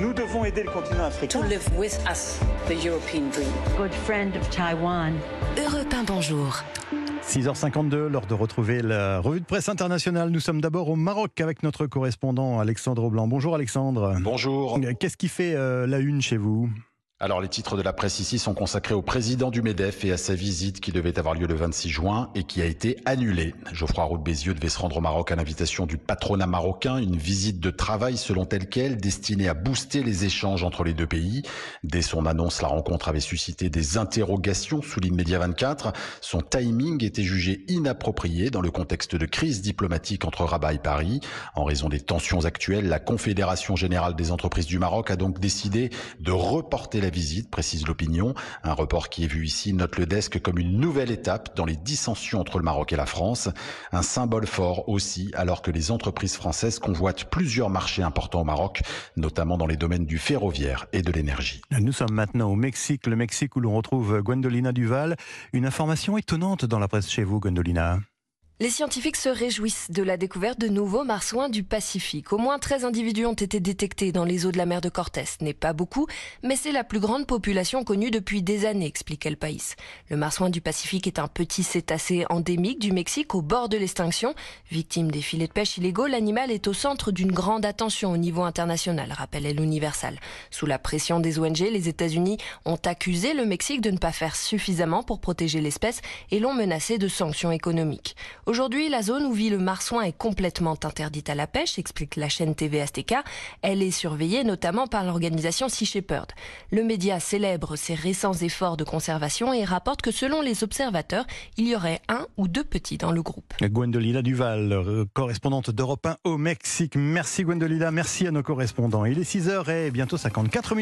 Nous devons aider le continent africain. To live with us, the European dream. Good friend of Taiwan. Europe 1, bonjour. 6h52, l'heure de retrouver la revue de presse internationale. Nous sommes d'abord au Maroc avec notre correspondant Alexandre Blanc. Bonjour Alexandre. Bonjour. Qu'est-ce qui fait euh, la une chez vous? Alors les titres de la presse ici sont consacrés au président du MEDEF et à sa visite qui devait avoir lieu le 26 juin et qui a été annulée. Geoffroy Roux Bézieux devait se rendre au Maroc à l'invitation du patronat marocain, une visite de travail selon telle qu'elle destinée à booster les échanges entre les deux pays. Dès son annonce, la rencontre avait suscité des interrogations, souligne Média 24. Son timing était jugé inapproprié dans le contexte de crise diplomatique entre Rabat et Paris. En raison des tensions actuelles, la Confédération générale des entreprises du Maroc a donc décidé de reporter la visite, précise l'opinion. Un report qui est vu ici note le desk comme une nouvelle étape dans les dissensions entre le Maroc et la France. Un symbole fort aussi, alors que les entreprises françaises convoitent plusieurs marchés importants au Maroc, notamment dans les domaines du ferroviaire et de l'énergie. Nous sommes maintenant au Mexique, le Mexique où l'on retrouve Gwendolina Duval. Une information étonnante dans la presse chez vous, Gwendolina. Les scientifiques se réjouissent de la découverte de nouveaux marsouins du Pacifique. Au moins 13 individus ont été détectés dans les eaux de la mer de Cortés. Ce n'est pas beaucoup, mais c'est la plus grande population connue depuis des années, explique El País. Le marsouin du Pacifique est un petit cétacé endémique du Mexique au bord de l'extinction. Victime des filets de pêche illégaux, l'animal est au centre d'une grande attention au niveau international, rappelle El Universal. Sous la pression des ONG, les États-Unis ont accusé le Mexique de ne pas faire suffisamment pour protéger l'espèce et l'ont menacé de sanctions économiques. Aujourd'hui, la zone où vit le marsouin est complètement interdite à la pêche, explique la chaîne TV Azteca. Elle est surveillée notamment par l'organisation Sea Shepherd. Le média célèbre ses récents efforts de conservation et rapporte que selon les observateurs, il y aurait un ou deux petits dans le groupe. Gwendolina Duval, euh, correspondante d'Europe 1 au Mexique. Merci Gwendolina, merci à nos correspondants. Il est 6h et bientôt 54 minutes.